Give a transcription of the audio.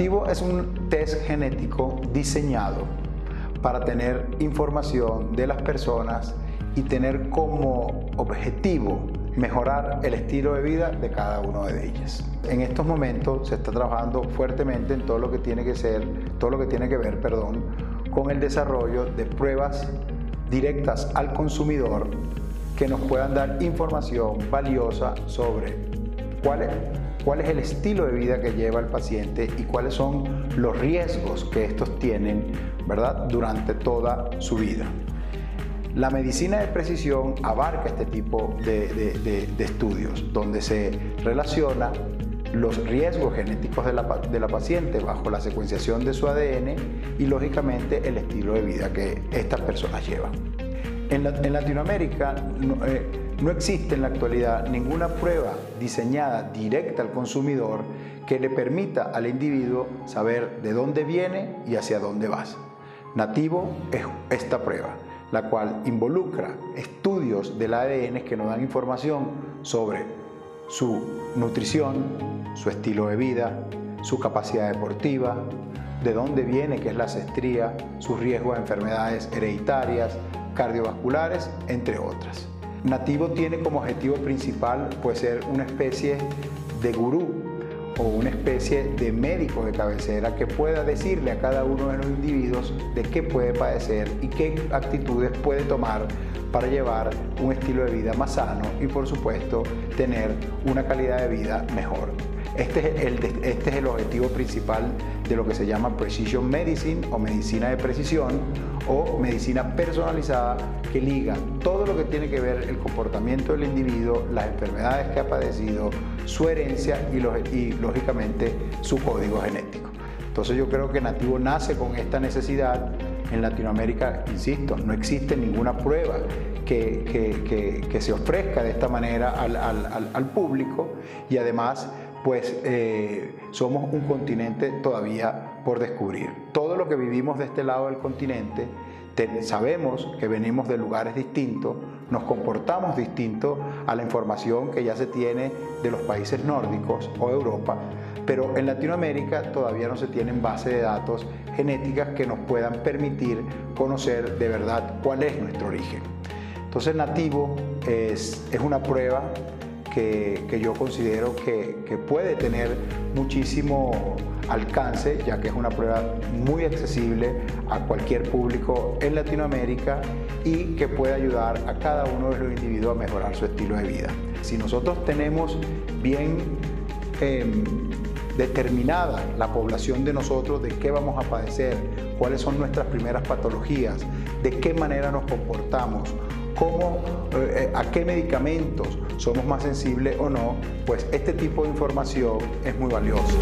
es un test genético diseñado para tener información de las personas y tener como objetivo mejorar el estilo de vida de cada uno de ellas. En estos momentos se está trabajando fuertemente en todo lo que tiene que ser, todo lo que tiene que ver, perdón, con el desarrollo de pruebas directas al consumidor que nos puedan dar información valiosa sobre cuál es, cuál es el estilo de vida que lleva el paciente y cuáles son los riesgos que estos tienen ¿verdad? durante toda su vida. La medicina de precisión abarca este tipo de, estudios, donde se relaciona los riesgos genéticos de la, paciente bajo la secuenciación de su ADN y lógicamente el estilo de vida que estas personas llevan. En, Latinoamérica eh, no, existe en la actualidad ninguna prueba diseñada directa al consumidor que le permita al individuo saber de dónde viene y hacia dónde va. Nativo es esta prueba la cual involucra estudios del ADN que nos dan información sobre su nutrición, su estilo de vida, su capacidad deportiva, de dónde viene, que es la cestría, sus riesgos de enfermedades hereditarias, cardiovasculares, entre otras. Nativo tiene como objetivo principal pues, ser una especie de gurú o una especie de médico de cabecera que pueda decirle a cada uno de los individuos de qué puede padecer y qué actitudes puede tomar para llevar un estilo de vida más sano y por supuesto tener una calidad de vida mejor. Este es, el, este es el objetivo principal de lo que se llama Precision Medicine o medicina de precisión o medicina personalizada que liga todo lo que tiene que ver el comportamiento del individuo, las enfermedades que ha padecido, su herencia y, lógicamente su código genético. Entonces yo creo que Nativo nace con esta necesidad. En Latinoamérica, insisto, no existe ninguna prueba que, se ofrezca de esta manera al, al público y además pues eh, somos un continente todavía por descubrir. Todo lo que vivimos de este lado del continente, sabemos que venimos de lugares distintos, nos comportamos distinto a la información que ya se tiene de los países nórdicos o Europa, pero en Latinoamérica todavía no se tienen bases de datos genéticas que nos puedan permitir conocer de verdad cuál es nuestro origen. Entonces nativo es, es una prueba que, yo considero que, puede tener muchísimo alcance, ya que es una prueba muy accesible a cualquier público en Latinoamérica y que puede ayudar a cada uno de los individuos a mejorar su estilo de vida. Si nosotros tenemos bien em, determinada la población de nosotros de qué vamos a padecer, cuáles son nuestras primeras patologías, de qué manera nos comportamos, cómo, eh, a qué medicamentos somos más sensibles o no, pues este tipo de información es muy valioso.